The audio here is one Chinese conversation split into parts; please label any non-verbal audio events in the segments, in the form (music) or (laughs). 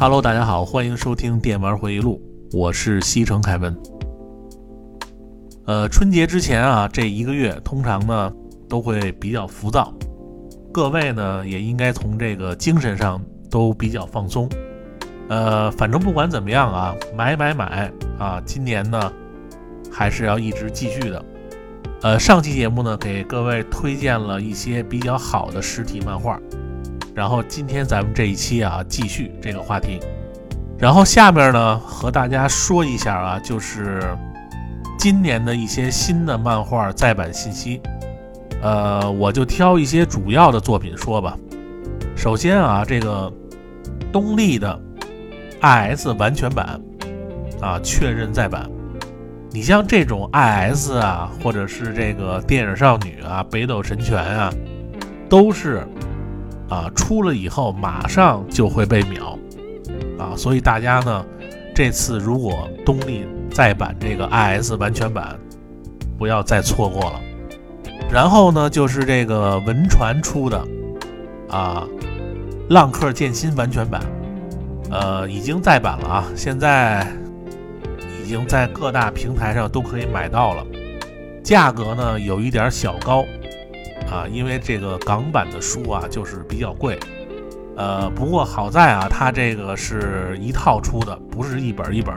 Hello，大家好，欢迎收听电玩回忆录，我是西城凯文。呃，春节之前啊，这一个月通常呢都会比较浮躁，各位呢也应该从这个精神上都比较放松。呃，反正不管怎么样啊，买买买啊，今年呢还是要一直继续的。呃，上期节目呢给各位推荐了一些比较好的实体漫画。然后今天咱们这一期啊，继续这个话题。然后下面呢，和大家说一下啊，就是今年的一些新的漫画再版信息。呃，我就挑一些主要的作品说吧。首先啊，这个东立的 IS 完全版啊，确认再版。你像这种 IS 啊，或者是这个电影少女啊、北斗神拳啊，都是。啊，出了以后马上就会被秒，啊，所以大家呢，这次如果东立再版这个 IS 完全版，不要再错过了。然后呢，就是这个文传出的啊，浪客剑心完全版，呃，已经再版了啊，现在已经在各大平台上都可以买到了，价格呢有一点小高。啊，因为这个港版的书啊，就是比较贵，呃，不过好在啊，它这个是一套出的，不是一本一本，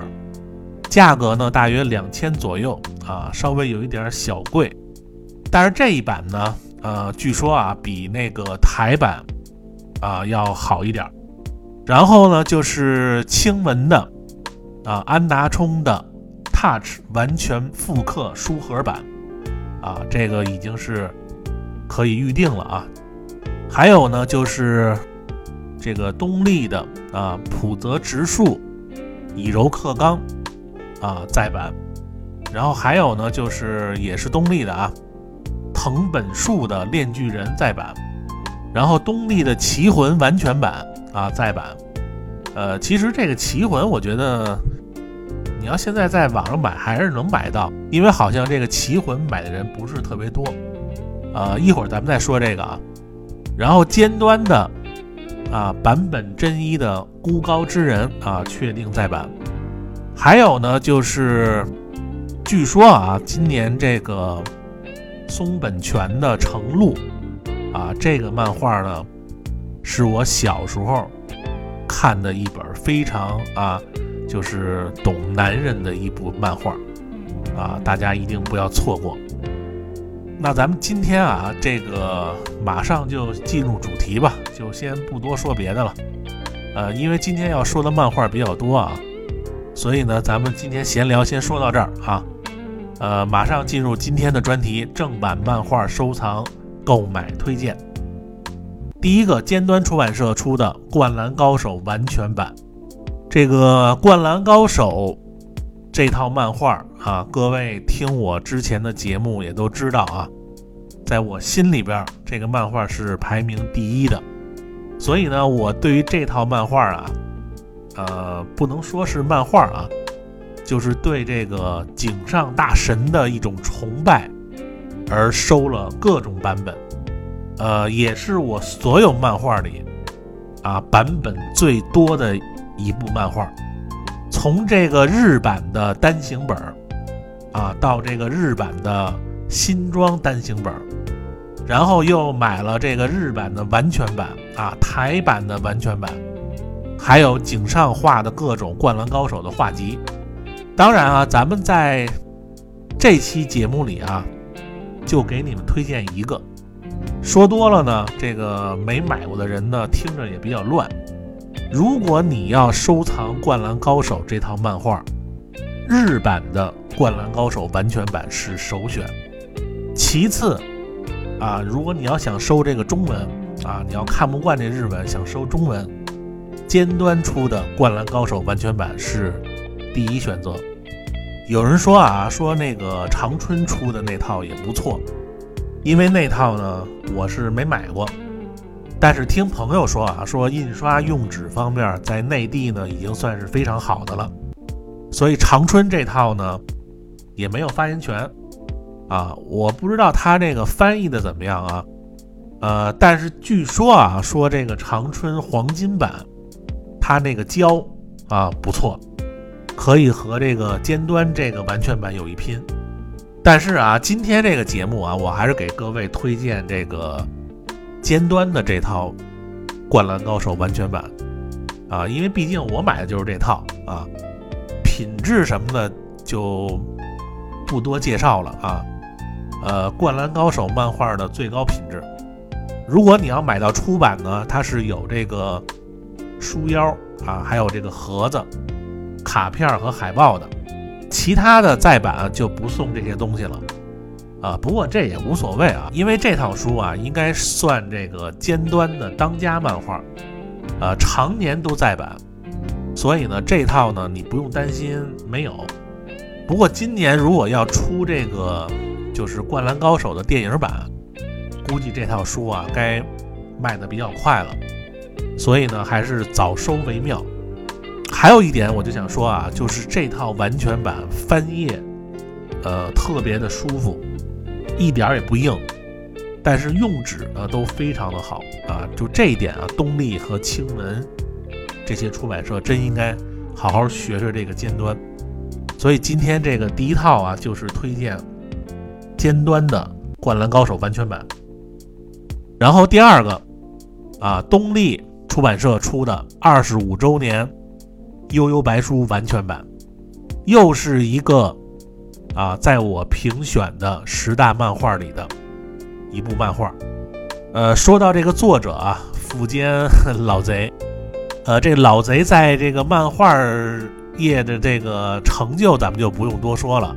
价格呢大约两千左右啊，稍微有一点小贵，但是这一版呢，呃，据说啊比那个台版啊要好一点。然后呢，就是清文的啊，安达充的 Touch 完全复刻书盒版啊，这个已经是。可以预定了啊，还有呢，就是这个东立的啊，浦泽直树以柔克刚啊再版，然后还有呢，就是也是东立的啊，藤本树的炼巨人再版，然后东立的奇魂完全版啊再版，呃，其实这个奇魂我觉得你要现在在网上买还是能买到，因为好像这个奇魂买的人不是特别多。呃，一会儿咱们再说这个啊，然后尖端的啊版本真一的孤高之人啊确定再版，还有呢就是据说啊今年这个松本泉的成露啊这个漫画呢是我小时候看的一本非常啊就是懂男人的一部漫画啊大家一定不要错过。那咱们今天啊，这个马上就进入主题吧，就先不多说别的了。呃，因为今天要说的漫画比较多啊，所以呢，咱们今天闲聊先说到这儿啊。呃，马上进入今天的专题：正版漫画收藏购买推荐。第一个，尖端出版社出的《灌篮高手》完全版。这个《灌篮高手》。这套漫画啊，各位听我之前的节目也都知道啊，在我心里边，这个漫画是排名第一的。所以呢，我对于这套漫画啊，呃，不能说是漫画啊，就是对这个井上大神的一种崇拜，而收了各种版本。呃，也是我所有漫画里啊版本最多的一部漫画。从这个日版的单行本儿啊，到这个日版的新装单行本，然后又买了这个日版的完全版啊，台版的完全版，还有井上画的各种灌篮高手的画集。当然啊，咱们在这期节目里啊，就给你们推荐一个，说多了呢，这个没买过的人呢，听着也比较乱。如果你要收藏《灌篮高手》这套漫画，日版的《灌篮高手》完全版是首选。其次，啊，如果你要想收这个中文，啊，你要看不惯这日文，想收中文，尖端出的《灌篮高手》完全版是第一选择。有人说啊，说那个长春出的那套也不错，因为那套呢，我是没买过。但是听朋友说啊，说印刷用纸方面在内地呢已经算是非常好的了，所以长春这套呢也没有发言权啊，我不知道他这个翻译的怎么样啊，呃，但是据说啊，说这个长春黄金版，它那个胶啊不错，可以和这个尖端这个完全版有一拼。但是啊，今天这个节目啊，我还是给各位推荐这个尖端的这套《灌篮高手》完全版啊，因为毕竟我买的就是这套啊，品质什么的就不多介绍了啊。呃，《灌篮高手》漫画的最高品质。如果你要买到出版呢，它是有这个书腰啊，还有这个盒子、卡片和海报的。其他的再版就不送这些东西了啊。不过这也无所谓啊，因为这套书啊，应该算这个尖端的当家漫画，呃，常年都在版，所以呢，这套呢你不用担心没有。不过今年如果要出这个。就是《灌篮高手》的电影版，估计这套书啊该卖的比较快了，所以呢还是早收为妙。还有一点我就想说啊，就是这套完全版翻页，呃特别的舒服，一点也不硬，但是用纸呢都非常的好啊。就这一点啊，东立和青文这些出版社真应该好好学学这个尖端。所以今天这个第一套啊，就是推荐。尖端的《灌篮高手》完全版，然后第二个啊，东立出版社出的二十五周年《悠悠白书》完全版，又是一个啊，在我评选的十大漫画里的一部漫画。呃，说到这个作者啊，富坚老贼，呃，这老贼在这个漫画业的这个成就，咱们就不用多说了。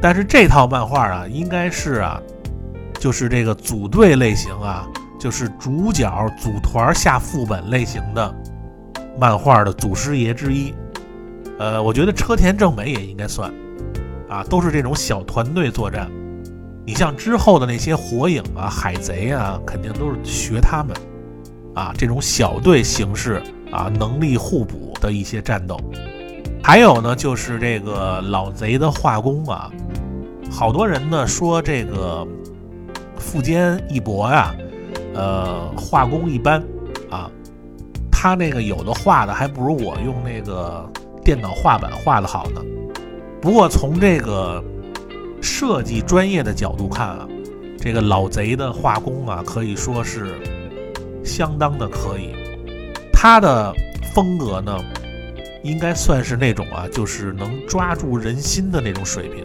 但是这套漫画啊，应该是啊，就是这个组队类型啊，就是主角组团下副本类型的漫画的祖师爷之一。呃，我觉得车田正美也应该算啊，都是这种小团队作战。你像之后的那些火影啊、海贼啊，肯定都是学他们啊，这种小队形式啊，能力互补的一些战斗。还有呢，就是这个老贼的画工啊，好多人呢说这个富坚义博呀，呃，画工一般啊，他那个有的画的还不如我用那个电脑画板画的好呢。不过从这个设计专业的角度看啊，这个老贼的画工啊，可以说是相当的可以，他的风格呢。应该算是那种啊，就是能抓住人心的那种水平。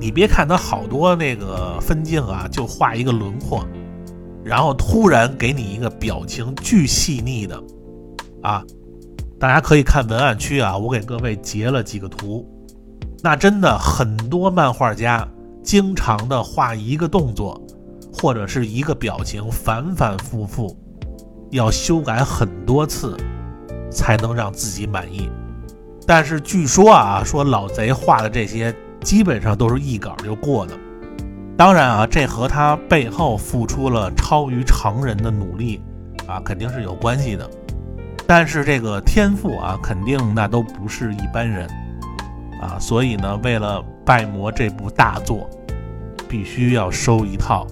你别看他好多那个分镜啊，就画一个轮廓，然后突然给你一个表情巨细腻的啊，大家可以看文案区啊，我给各位截了几个图。那真的很多漫画家经常的画一个动作或者是一个表情，反反复复，要修改很多次。才能让自己满意，但是据说啊，说老贼画的这些基本上都是一稿就过的。当然啊，这和他背后付出了超于常人的努力啊，肯定是有关系的。但是这个天赋啊，肯定那都不是一般人啊。所以呢，为了拜魔这部大作，必须要收一套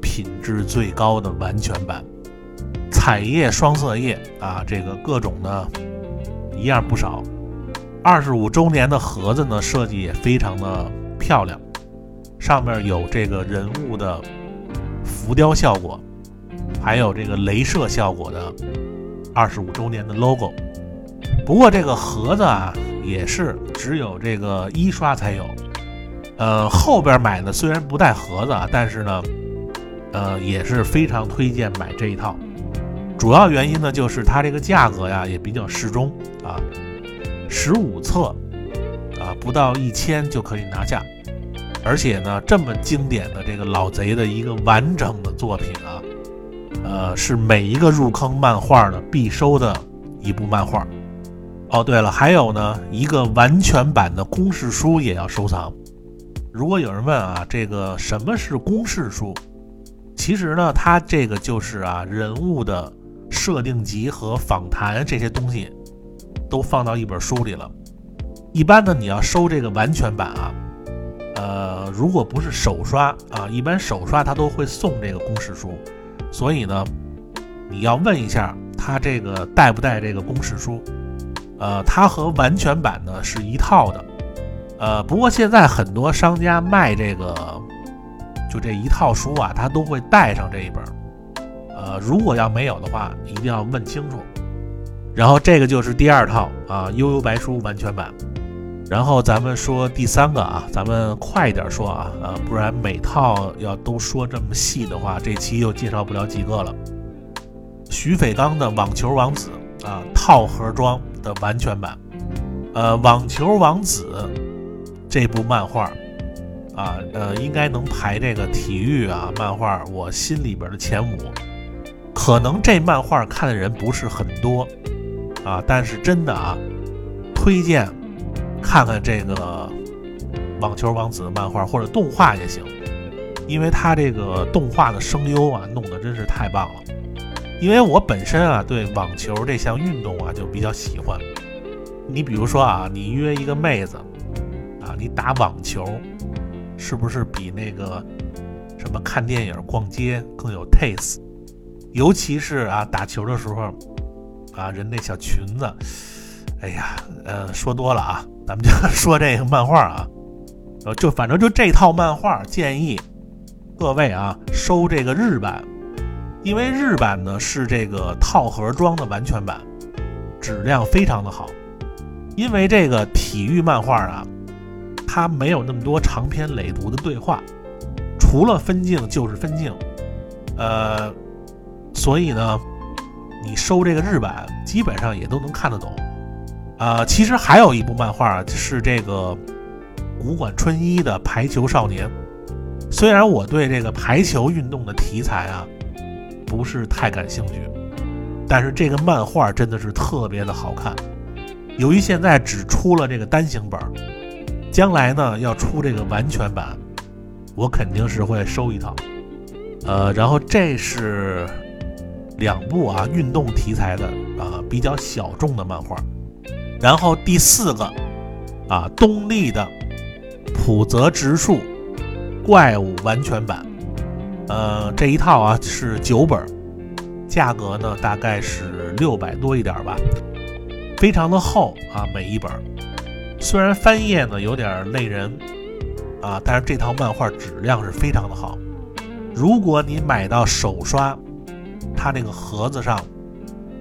品质最高的完全版。彩页双色页啊，这个各种的一样不少。二十五周年的盒子呢，设计也非常的漂亮，上面有这个人物的浮雕效果，还有这个镭射效果的二十五周年的 logo。不过这个盒子啊，也是只有这个一刷才有。呃，后边买的虽然不带盒子啊，但是呢，呃，也是非常推荐买这一套。主要原因呢，就是它这个价格呀也比较适中啊，十五册啊不到一千就可以拿下，而且呢这么经典的这个老贼的一个完整的作品啊，呃是每一个入坑漫画的必收的一部漫画。哦对了，还有呢一个完全版的公式书也要收藏。如果有人问啊，这个什么是公式书？其实呢，它这个就是啊人物的。设定集和访谈这些东西都放到一本书里了。一般呢，你要收这个完全版啊，呃，如果不是手刷啊，一般手刷它都会送这个公式书。所以呢，你要问一下它这个带不带这个公式书？呃，它和完全版呢是一套的。呃，不过现在很多商家卖这个，就这一套书啊，它都会带上这一本。呃，如果要没有的话，一定要问清楚。然后这个就是第二套啊，《悠悠白书》完全版。然后咱们说第三个啊，咱们快一点说啊，呃，不然每套要都说这么细的话，这期又介绍不了几个了。徐斐刚的《网球王子》啊，套盒装的完全版。呃，《网球王子》这部漫画啊，呃，应该能排这个体育啊漫画我心里边的前五。可能这漫画看的人不是很多啊，但是真的啊，推荐看看这个《网球王子》的漫画或者动画也行，因为他这个动画的声优啊弄得真是太棒了。因为我本身啊对网球这项运动啊就比较喜欢。你比如说啊，你约一个妹子啊，你打网球，是不是比那个什么看电影、逛街更有 taste？尤其是啊，打球的时候，啊，人那小裙子，哎呀，呃，说多了啊，咱们就 (laughs) 说这个漫画啊，呃，就反正就这套漫画，建议各位啊收这个日版，因为日版呢是这个套盒装的完全版，质量非常的好。因为这个体育漫画啊，它没有那么多长篇累牍的对话，除了分镜就是分镜，呃。所以呢，你收这个日版，基本上也都能看得懂。啊，其实还有一部漫画是这个古馆春一的《排球少年》。虽然我对这个排球运动的题材啊不是太感兴趣，但是这个漫画真的是特别的好看。由于现在只出了这个单行本，将来呢要出这个完全版，我肯定是会收一套。呃，然后这是。两部啊，运动题材的啊，比较小众的漫画。然后第四个啊，东立的浦泽直树怪物完全版，呃，这一套啊是九本，价格呢大概是六百多一点吧，非常的厚啊，每一本。虽然翻页呢有点累人啊，但是这套漫画质量是非常的好。如果你买到手刷。它这个盒子上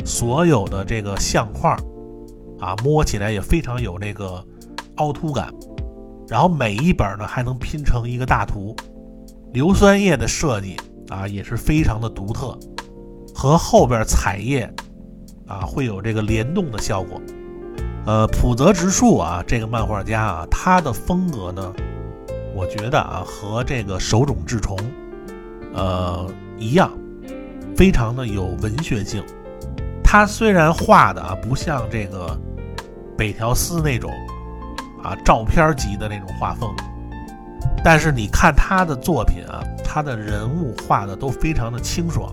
所有的这个相框啊，摸起来也非常有那个凹凸感，然后每一本呢还能拼成一个大图。硫酸页的设计啊也是非常的独特，和后边彩页啊会有这个联动的效果。呃，浦泽直树啊这个漫画家啊，他的风格呢，我觉得啊和这个手冢治虫呃一样。非常的有文学性，他虽然画的啊不像这个北条司那种啊照片级的那种画风，但是你看他的作品啊，他的人物画的都非常的清爽。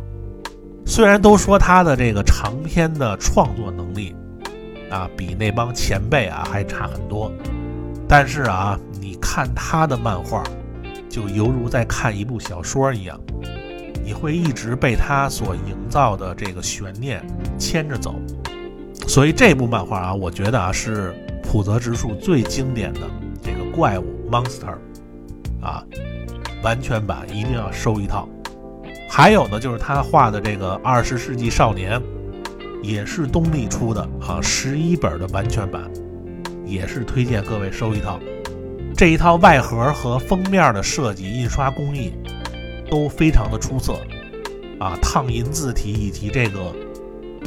虽然都说他的这个长篇的创作能力啊比那帮前辈啊还差很多，但是啊你看他的漫画，就犹如在看一部小说一样。你会一直被他所营造的这个悬念牵着走，所以这部漫画啊，我觉得啊是浦泽直树最经典的这个怪物 monster 啊，完全版一定要收一套。还有呢，就是他画的这个二十世纪少年，也是东立出的啊，十一本的完全版，也是推荐各位收一套。这一套外盒和封面的设计、印刷工艺。都非常的出色，啊，烫银字体以及这个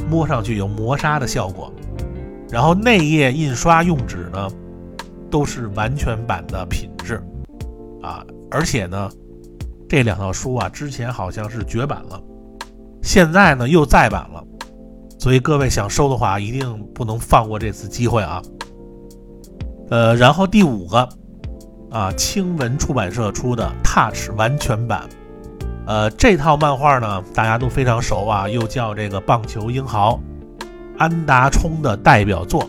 摸上去有磨砂的效果，然后内页印刷用纸呢都是完全版的品质，啊，而且呢这两套书啊之前好像是绝版了，现在呢又再版了，所以各位想收的话一定不能放过这次机会啊。呃，然后第五个啊，青文出版社出的 Touch 完全版。呃，这套漫画呢，大家都非常熟啊，又叫这个棒球英豪安达充的代表作。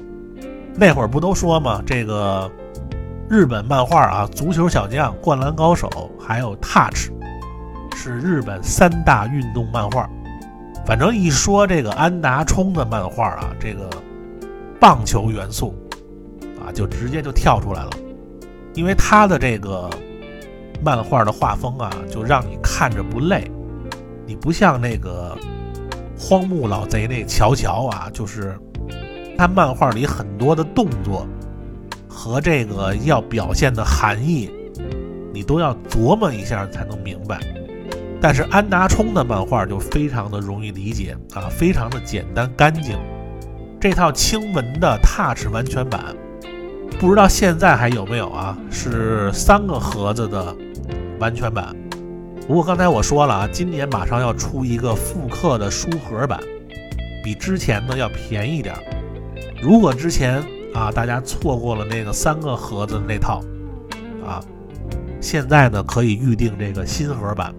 那会儿不都说吗？这个日本漫画啊，足球小将、灌篮高手，还有 Touch，是日本三大运动漫画。反正一说这个安达充的漫画啊，这个棒球元素啊，就直接就跳出来了，因为他的这个漫画的画风啊，就让你看着不累。你不像那个荒木老贼那乔乔啊，就是他漫画里很多的动作和这个要表现的含义，你都要琢磨一下才能明白。但是安达充的漫画就非常的容易理解啊，非常的简单干净。这套青文的 Touch 完全版，不知道现在还有没有啊？是三个盒子的完全版。不过刚才我说了啊，今年马上要出一个复刻的书盒版，比之前呢要便宜点。如果之前啊大家错过了那个三个盒子那套啊，现在呢可以预定这个新盒版。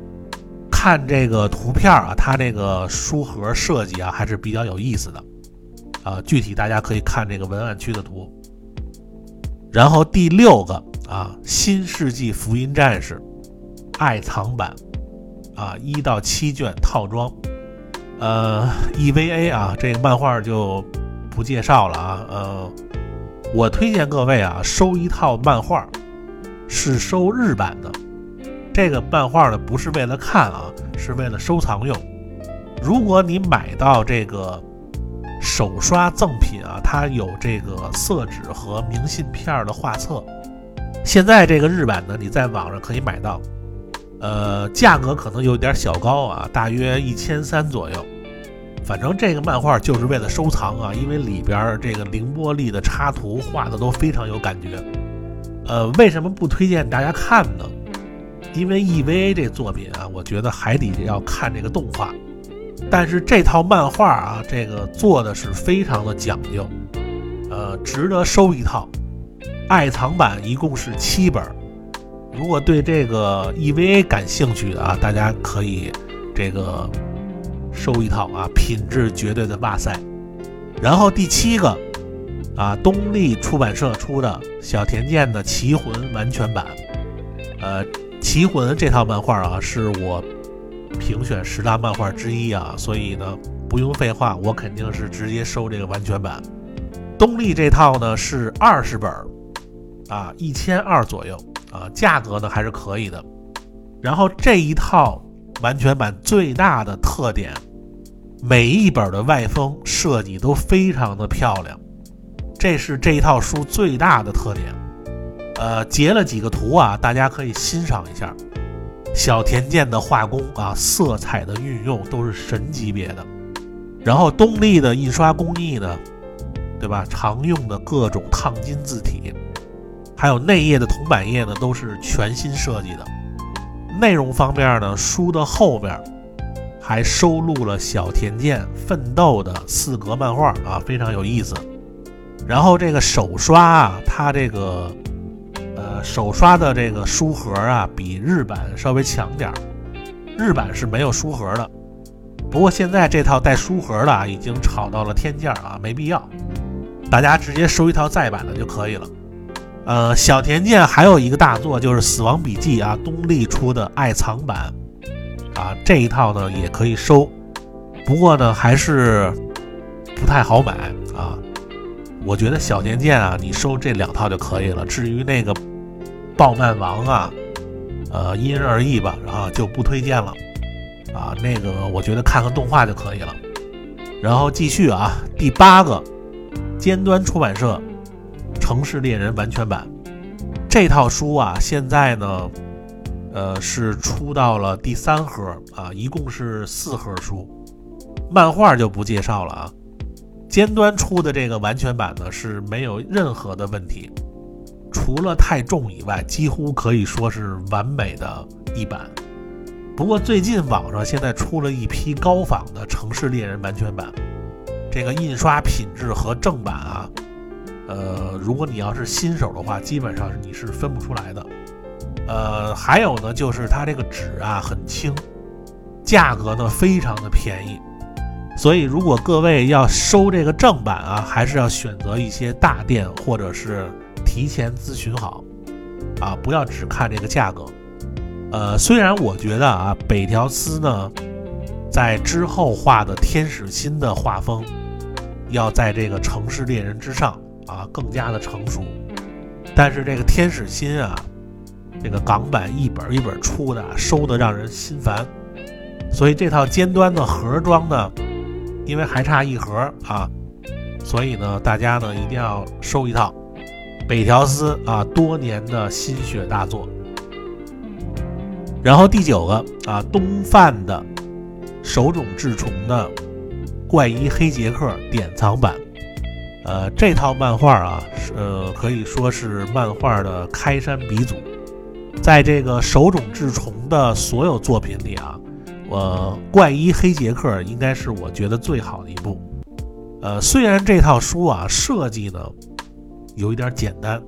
看这个图片啊，它这个书盒设计啊还是比较有意思的，啊，具体大家可以看这个文案区的图。然后第六个啊，《新世纪福音战士》爱藏版啊，一到七卷套装，呃，EVA 啊，这个漫画就不介绍了啊，呃，我推荐各位啊，收一套漫画，是收日版的。这个漫画呢，不是为了看啊，是为了收藏用。如果你买到这个手刷赠品啊，它有这个色纸和明信片的画册。现在这个日版呢，你在网上可以买到，呃，价格可能有点小高啊，大约一千三左右。反正这个漫画就是为了收藏啊，因为里边这个凌波丽的插图画的都非常有感觉。呃，为什么不推荐大家看呢？因为 EVA 这作品啊，我觉得还得要看这个动画，但是这套漫画啊，这个做的是非常的讲究，呃，值得收一套。爱藏版一共是七本，如果对这个 EVA 感兴趣的啊，大家可以这个收一套啊，品质绝对的哇塞。然后第七个啊，东立出版社出的小田健的《棋魂》完全版，呃。《棋魂》这套漫画啊，是我评选十大漫画之一啊，所以呢，不用废话，我肯定是直接收这个完全版。东立这套呢是二十本啊，一千二左右啊，价格呢还是可以的。然后这一套完全版最大的特点，每一本的外封设计都非常的漂亮，这是这一套书最大的特点。呃，截了几个图啊，大家可以欣赏一下。小田健的画工啊，色彩的运用都是神级别的。然后东立的印刷工艺呢，对吧？常用的各种烫金字体，还有内页的铜版页呢，都是全新设计的。内容方面呢，书的后边还收录了小田健奋斗的四格漫画啊，非常有意思。然后这个手刷啊，它这个呃。手刷的这个书盒啊，比日版稍微强点儿。日版是没有书盒的，不过现在这套带书盒的啊，已经炒到了天价啊，没必要。大家直接收一套再版的就可以了。呃，小田健还有一个大作就是《死亡笔记》啊，东立出的爱藏版啊，这一套呢也可以收，不过呢还是不太好买啊。我觉得小田健啊，你收这两套就可以了。至于那个。暴漫王啊，呃，因人而异吧，然后就不推荐了，啊，那个我觉得看看动画就可以了。然后继续啊，第八个，尖端出版社《城市猎人》完全版这套书啊，现在呢，呃，是出到了第三盒啊，一共是四盒书，漫画就不介绍了啊。尖端出的这个完全版呢，是没有任何的问题。除了太重以外，几乎可以说是完美的一版。不过最近网上现在出了一批高仿的《城市猎人》完全版，这个印刷品质和正版啊，呃，如果你要是新手的话，基本上你是分不出来的。呃，还有呢，就是它这个纸啊很轻，价格呢非常的便宜。所以如果各位要收这个正版啊，还是要选择一些大店或者是。提前咨询好，啊，不要只看这个价格。呃，虽然我觉得啊，北条司呢，在之后画的天使心的画风，要在这个城市猎人之上啊更加的成熟。但是这个天使心啊，这个港版一本一本出的，收的让人心烦。所以这套尖端的盒装呢，因为还差一盒啊，所以呢，大家呢一定要收一套北条司啊多年的心血大作。然后第九个啊，东贩的手冢治虫的怪医黑杰克典藏版，呃，这套漫画啊，呃，可以说是漫画的开山鼻祖。在这个手冢治虫的所有作品里啊，我怪医黑杰克应该是我觉得最好的一部。呃，虽然这套书啊设计呢有一点简单，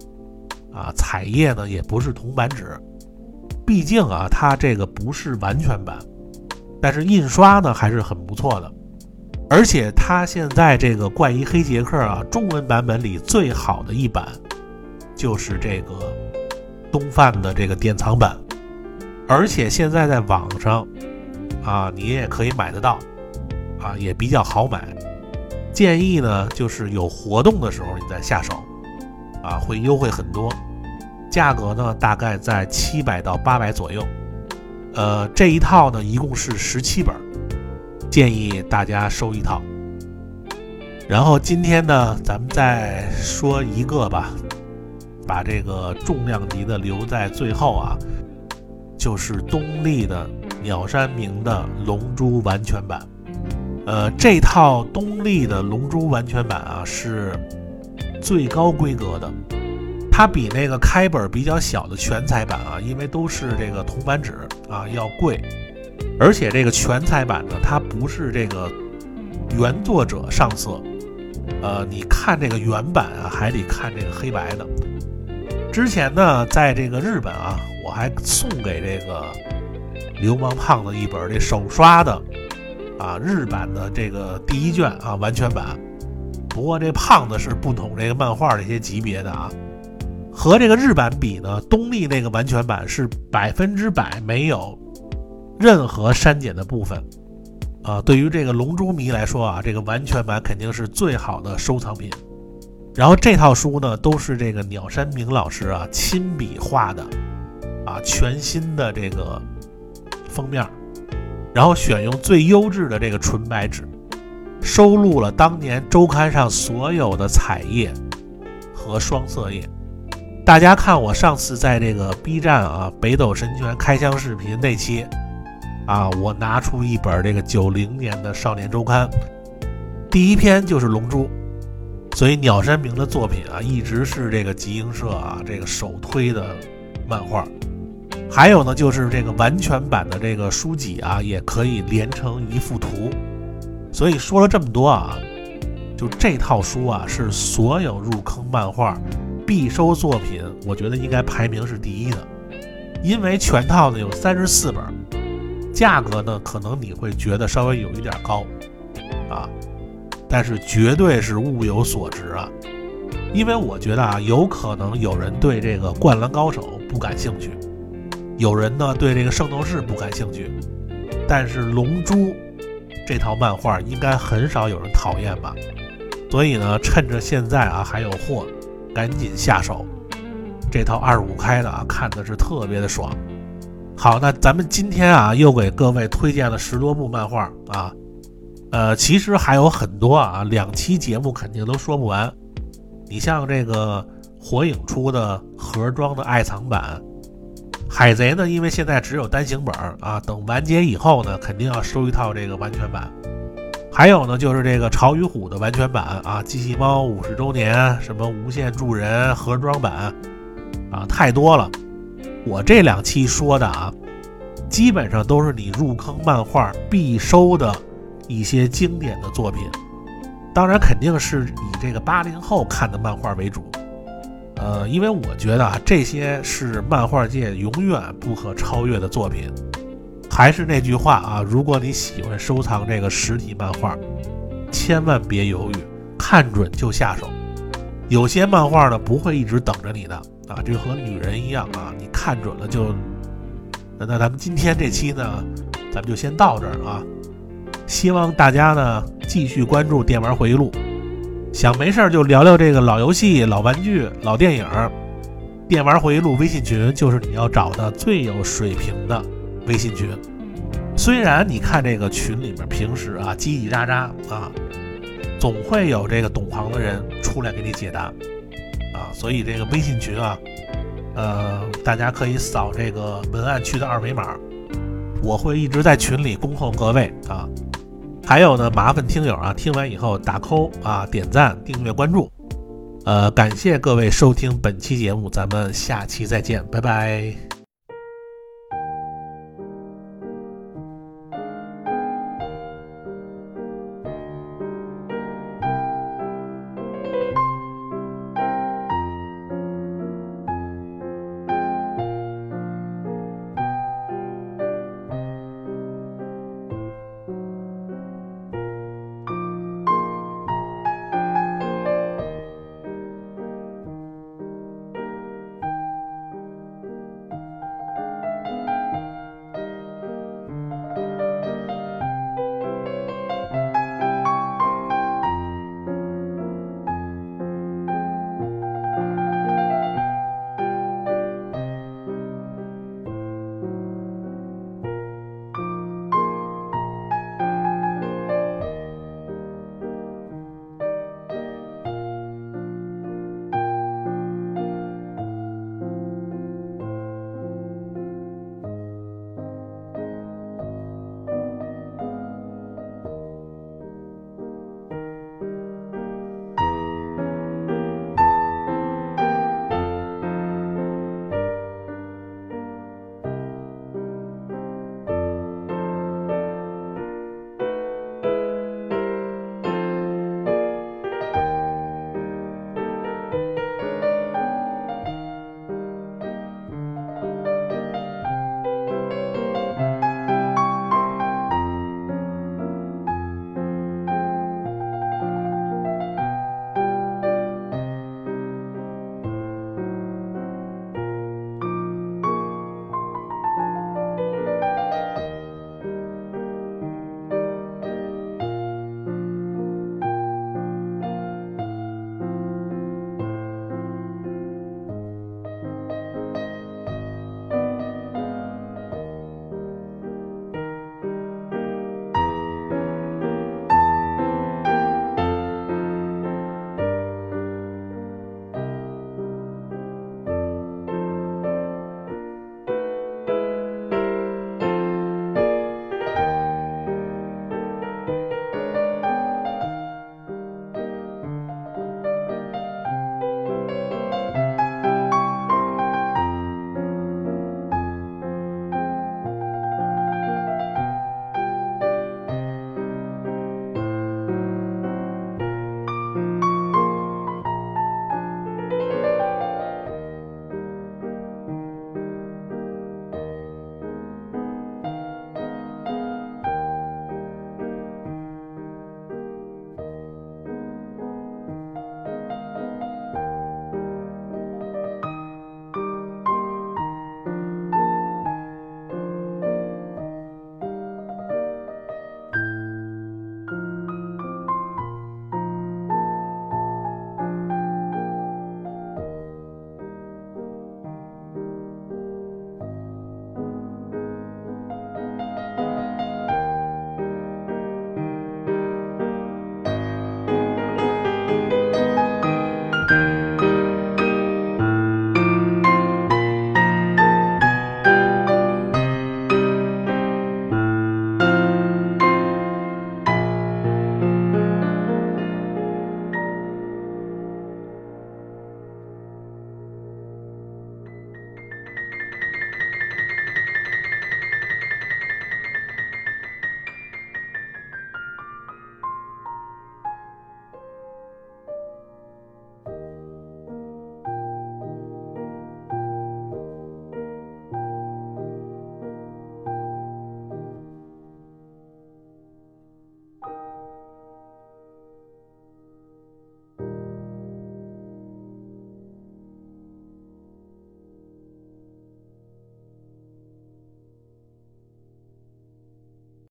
啊，彩页呢也不是铜版纸。毕竟啊，它这个不是完全版，但是印刷呢还是很不错的。而且它现在这个怪医黑杰克啊，中文版本里最好的一版，就是这个东贩的这个典藏版。而且现在在网上啊，你也可以买得到，啊也比较好买。建议呢，就是有活动的时候你再下手，啊会优惠很多。价格呢，大概在七百到八百左右。呃，这一套呢，一共是十七本，建议大家收一套。然后今天呢，咱们再说一个吧，把这个重量级的留在最后啊，就是东立的鸟山明的《龙珠》完全版。呃，这套东立的《龙珠》完全版啊，是最高规格的。它比那个开本比较小的全彩版啊，因为都是这个铜版纸啊，要贵。而且这个全彩版呢，它不是这个原作者上色，呃，你看这个原版啊，还得看这个黑白的。之前呢，在这个日本啊，我还送给这个流氓胖子一本这手刷的啊日版的这个第一卷啊完全版。不过这胖子是不懂这个漫画这些级别的啊。和这个日版比呢，东立那个完全版是百分之百没有任何删减的部分，啊，对于这个龙珠迷来说啊，这个完全版肯定是最好的收藏品。然后这套书呢，都是这个鸟山明老师啊亲笔画的，啊，全新的这个封面，然后选用最优质的这个纯白纸，收录了当年周刊上所有的彩页和双色页。大家看我上次在这个 B 站啊北斗神拳开箱视频那期啊，我拿出一本这个九零年的少年周刊，第一篇就是《龙珠》，所以鸟山明的作品啊，一直是这个集英社啊这个首推的漫画。还有呢，就是这个完全版的这个书籍啊，也可以连成一幅图。所以说了这么多啊，就这套书啊，是所有入坑漫画。必收作品，我觉得应该排名是第一的，因为全套呢有三十四本，价格呢可能你会觉得稍微有一点高，啊，但是绝对是物有所值啊，因为我觉得啊，有可能有人对这个《灌篮高手》不感兴趣，有人呢对这个《圣斗士》不感兴趣，但是《龙珠》这套漫画应该很少有人讨厌吧，所以呢，趁着现在啊还有货。赶紧下手，这套二五开的啊，看的是特别的爽。好，那咱们今天啊，又给各位推荐了十多部漫画啊，呃，其实还有很多啊，两期节目肯定都说不完。你像这个火影出的盒装的爱藏版，海贼呢，因为现在只有单行本啊，等完结以后呢，肯定要收一套这个完全版。还有呢，就是这个潮与虎的完全版啊，机器猫五十周年，什么无限助人盒装版啊，太多了。我这两期说的啊，基本上都是你入坑漫画必收的一些经典的作品。当然，肯定是以这个八零后看的漫画为主。呃，因为我觉得啊，这些是漫画界永远不可超越的作品。还是那句话啊，如果你喜欢收藏这个实体漫画，千万别犹豫，看准就下手。有些漫画呢不会一直等着你的啊，就和女人一样啊，你看准了就……那那咱们今天这期呢，咱们就先到这儿啊。希望大家呢继续关注电玩回忆录。想没事儿就聊聊这个老游戏、老玩具、老电影。电玩回忆录微信群就是你要找的最有水平的微信群。虽然你看这个群里面平时啊叽叽喳喳啊，总会有这个懂行的人出来给你解答，所以这个微信群啊，呃，大家可以扫这个文案区的二维码，我会一直在群里恭候各位啊。还有呢，麻烦听友啊，听完以后打扣啊，点赞、订阅、关注，呃，感谢各位收听本期节目，咱们下期再见，拜拜。